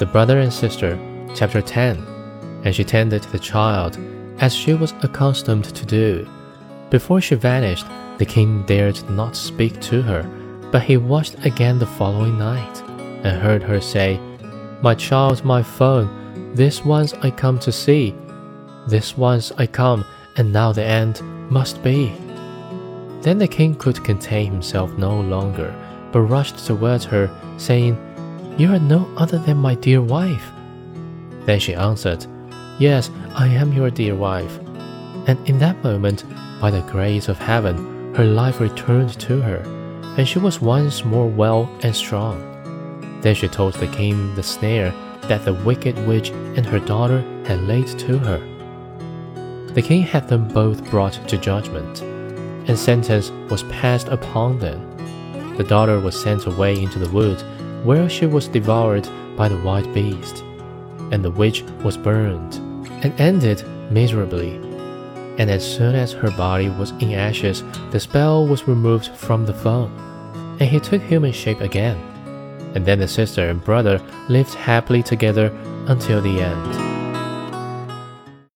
The Brother and Sister, Chapter 10. And she tended the child, as she was accustomed to do. Before she vanished, the king dared not speak to her, but he watched again the following night, and heard her say, My child, my phone, this once I come to see. This once I come, and now the end must be. Then the king could contain himself no longer, but rushed towards her, saying, You are no other than my dear wife. Then she answered, Yes, I am your dear wife. And in that moment, by the grace of heaven, her life returned to her, and she was once more well and strong. Then she told the king the snare that the wicked witch and her daughter had laid to her. The king had them both brought to judgment, and sentence was passed upon them. The daughter was sent away into the wood, where she was devoured by the wild beast, and the witch was burned, and ended miserably. And as soon as her body was in ashes, the spell was removed from the phone, and he took human shape again. And then the sister and brother lived happily together until the end.